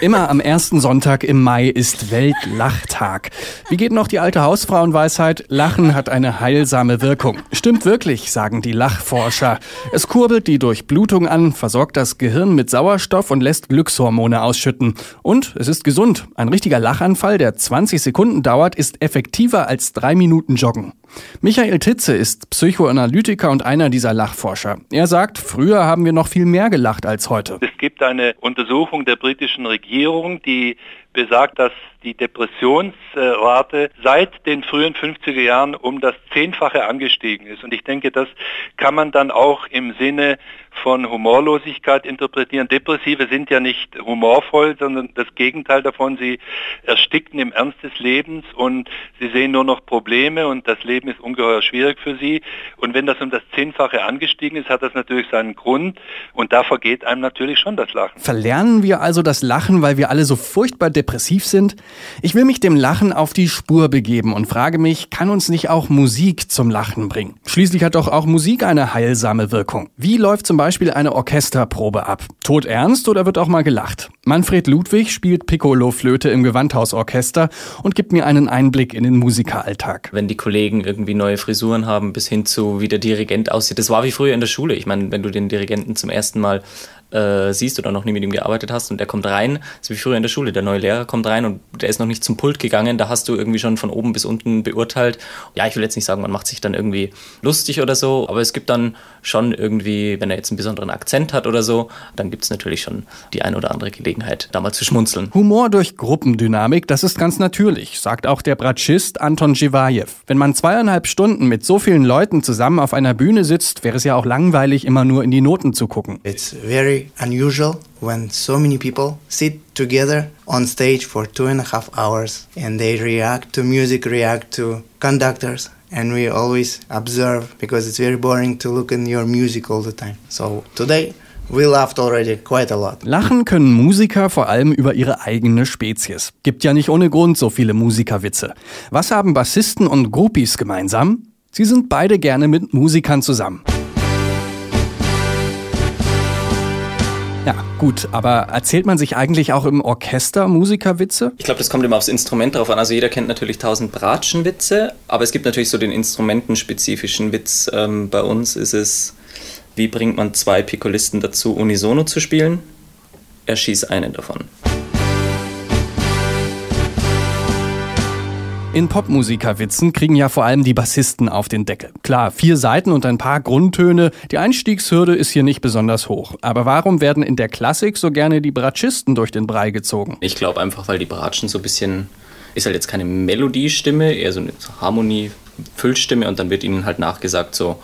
Immer am ersten Sonntag im Mai ist Weltlachtag. Wie geht noch die alte Hausfrauenweisheit? Lachen hat eine heilsame Wirkung. Stimmt wirklich, sagen die Lachforscher. Es kurbelt die Durchblutung an, versorgt das Gehirn mit Sauerstoff und lässt Glückshormone ausschütten. Und es ist gesund. Ein richtiger Lachanfall, der 20 Sekunden dauert, ist effektiver als drei Minuten Joggen. Michael Titze ist Psychoanalytiker und einer dieser Lachforscher. Er sagt, früher haben wir noch viel mehr gelacht als heute. Es gibt eine Untersuchung der britischen Regierung, die besagt, dass die Depressionsrate seit den frühen 50er Jahren um das Zehnfache angestiegen ist. Und ich denke, das kann man dann auch im Sinne von Humorlosigkeit interpretieren. Depressive sind ja nicht humorvoll, sondern das Gegenteil davon. Sie ersticken im Ernst des Lebens und sie sehen nur noch Probleme und das Leben ist ungeheuer schwierig für sie. Und wenn das um das Zehnfache angestiegen ist, hat das natürlich seinen Grund und da vergeht einem natürlich schon das Lachen. Verlernen wir also das Lachen, weil wir alle so furchtbar depressiv sind? Ich will mich dem Lachen auf die Spur begeben und frage mich, kann uns nicht auch Musik zum Lachen bringen? Schließlich hat doch auch Musik eine heilsame Wirkung. Wie läuft zum Beispiel eine Orchesterprobe ab? Tot ernst oder wird auch mal gelacht? Manfred Ludwig spielt Piccolo-Flöte im Gewandhausorchester und gibt mir einen Einblick in den Musikeralltag. Wenn die Kollegen irgendwie neue Frisuren haben, bis hin zu wie der Dirigent aussieht. Das war wie früher in der Schule. Ich meine, wenn du den Dirigenten zum ersten Mal äh, siehst oder noch nie mit ihm gearbeitet hast und der kommt rein, so wie früher in der Schule, der neue Lehrer kommt rein und der ist noch nicht zum Pult gegangen, da hast du irgendwie schon von oben bis unten beurteilt. Ja, ich will jetzt nicht sagen, man macht sich dann irgendwie lustig oder so, aber es gibt dann schon irgendwie, wenn er jetzt einen besonderen Akzent hat oder so, dann gibt es natürlich schon die eine oder andere Gelegenheit, da mal zu schmunzeln. Humor durch Gruppendynamik, das ist ganz natürlich, sagt auch der Bratschist Anton Jivajew. Wenn man zweieinhalb Stunden mit so vielen Leuten zusammen auf einer Bühne sitzt, wäre es ja auch langweilig, immer nur in die Noten zu gucken. It's very unusual when so many people sit together on stage for two and a half hours and they react to music, react to conductors, and we always observe because it's very boring to look in your music all the time. So today we laughed already quite a lot. Lachen können Musiker vor allem über ihre eigene Spezies. Gibt ja nicht ohne Grund so viele Musikerwitze. Was haben Bassisten und Groupies gemeinsam? Sie sind beide gerne mit Musikern zusammen. Ja, gut, aber erzählt man sich eigentlich auch im Orchester Musikerwitze? Ich glaube, das kommt immer aufs Instrument drauf an. Also jeder kennt natürlich tausend Bratschenwitze, aber es gibt natürlich so den instrumentenspezifischen Witz. Ähm, bei uns ist es, wie bringt man zwei Pikolisten dazu, unisono zu spielen? Er schießt einen davon. In Popmusikerwitzen kriegen ja vor allem die Bassisten auf den Deckel. Klar, vier Seiten und ein paar Grundtöne. Die Einstiegshürde ist hier nicht besonders hoch. Aber warum werden in der Klassik so gerne die Bratschisten durch den Brei gezogen? Ich glaube einfach, weil die Bratschen so ein bisschen, ist halt jetzt keine Melodiestimme, eher so eine Harmonie, Füllstimme und dann wird ihnen halt nachgesagt so,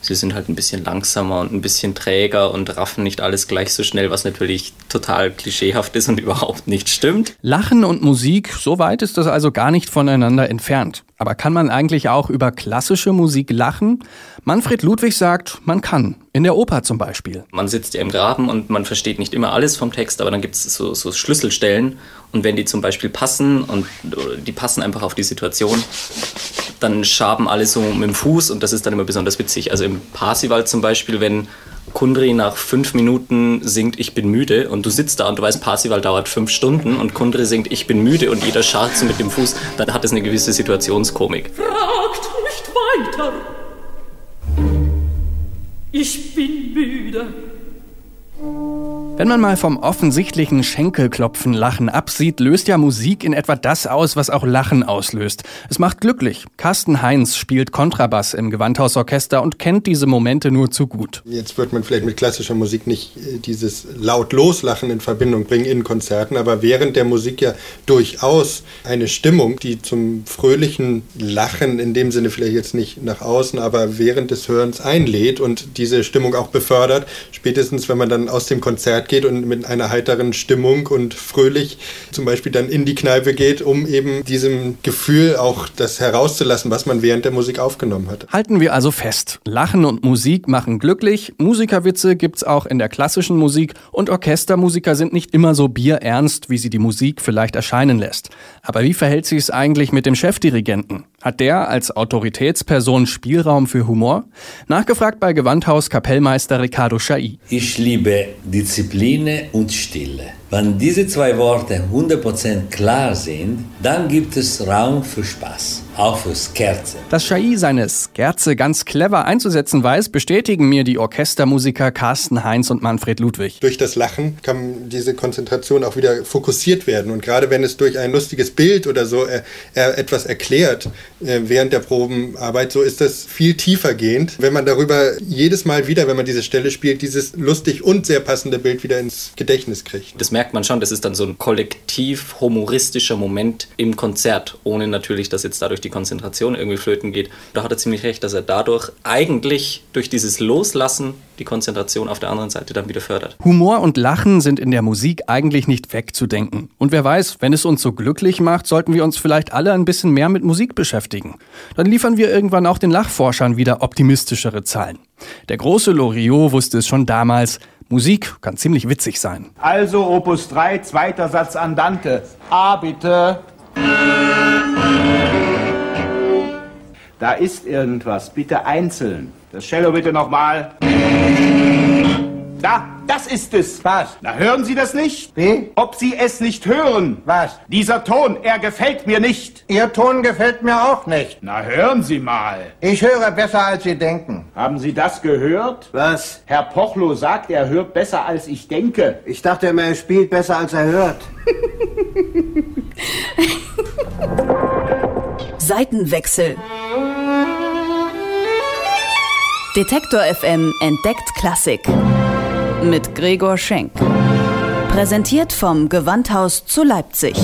sie sind halt ein bisschen langsamer und ein bisschen träger und raffen nicht alles gleich so schnell, was natürlich total klischeehaft ist und überhaupt nicht stimmt. Lachen und Musik, so weit ist das also gar nicht voneinander entfernt. Aber kann man eigentlich auch über klassische Musik lachen? Manfred Ludwig sagt, man kann. In der Oper zum Beispiel. Man sitzt ja im Graben und man versteht nicht immer alles vom Text, aber dann gibt es so, so Schlüsselstellen und wenn die zum Beispiel passen und die passen einfach auf die Situation, dann schaben alle so mit dem Fuß und das ist dann immer besonders witzig. Also im Parsival zum Beispiel, wenn Kundri nach fünf Minuten singt Ich bin müde und du sitzt da und du weißt, Parsival dauert fünf Stunden und Kundri singt Ich bin müde und jeder scharrt so mit dem Fuß, dann hat es eine gewisse Situationskomik. Fragt nicht weiter. Ich bin müde. Wenn man mal vom offensichtlichen Schenkelklopfen Lachen absieht, löst ja Musik in etwa das aus, was auch Lachen auslöst. Es macht glücklich. Carsten Heinz spielt Kontrabass im Gewandhausorchester und kennt diese Momente nur zu gut. Jetzt wird man vielleicht mit klassischer Musik nicht äh, dieses laut Loslachen in Verbindung bringen in Konzerten, aber während der Musik ja durchaus eine Stimmung, die zum fröhlichen Lachen in dem Sinne vielleicht jetzt nicht nach außen, aber während des Hörens einlädt und diese Stimmung auch befördert, spätestens wenn man dann aus dem Konzert geht und mit einer heiteren Stimmung und fröhlich zum Beispiel dann in die Kneipe geht, um eben diesem Gefühl auch das herauszulassen, was man während der Musik aufgenommen hat. Halten wir also fest. Lachen und Musik machen glücklich. Musikerwitze gibt's auch in der klassischen Musik und Orchestermusiker sind nicht immer so bierernst, wie sie die Musik vielleicht erscheinen lässt. Aber wie verhält sich es eigentlich mit dem Chefdirigenten? Hat der als Autoritätsperson Spielraum für Humor? Nachgefragt bei Gewandhaus Kapellmeister Ricardo Schai. Ich liebe Disziplin und Stille. Wenn diese zwei Worte 100% klar sind, dann gibt es Raum für Spaß, auch für Scherze. Dass Shai seine Scherze ganz clever einzusetzen weiß, bestätigen mir die Orchestermusiker Carsten Heinz und Manfred Ludwig. Durch das Lachen kann diese Konzentration auch wieder fokussiert werden. Und gerade wenn es durch ein lustiges Bild oder so äh, äh, etwas erklärt äh, während der Probenarbeit, so ist das viel tiefer gehend. Wenn man darüber jedes Mal wieder, wenn man diese Stelle spielt, dieses lustig und sehr passende Bild wieder ins Gedächtnis kriegt. Das merkt man schon, das ist dann so ein kollektiv humoristischer Moment im Konzert, ohne natürlich, dass jetzt dadurch die Konzentration irgendwie flöten geht. Da hat er ziemlich recht, dass er dadurch eigentlich durch dieses Loslassen die Konzentration auf der anderen Seite dann wieder fördert. Humor und Lachen sind in der Musik eigentlich nicht wegzudenken. Und wer weiß, wenn es uns so glücklich macht, sollten wir uns vielleicht alle ein bisschen mehr mit Musik beschäftigen. Dann liefern wir irgendwann auch den Lachforschern wieder optimistischere Zahlen. Der große Loriot wusste es schon damals, Musik kann ziemlich witzig sein. Also Opus 3, zweiter Satz Andante. A bitte. Da ist irgendwas, bitte einzeln. Das Cello bitte nochmal. Da, das ist es. Was? Na, hören Sie das nicht? Wie? Ob Sie es nicht hören? Was? Dieser Ton, er gefällt mir nicht. Ihr Ton gefällt mir auch nicht. Na, hören Sie mal. Ich höre besser, als Sie denken. Haben Sie das gehört? Was? Herr Pochlo sagt, er hört besser, als ich denke. Ich dachte immer, er spielt besser, als er hört. Seitenwechsel. Detektor FM entdeckt Klassik. Mit Gregor Schenk. Präsentiert vom Gewandhaus zu Leipzig.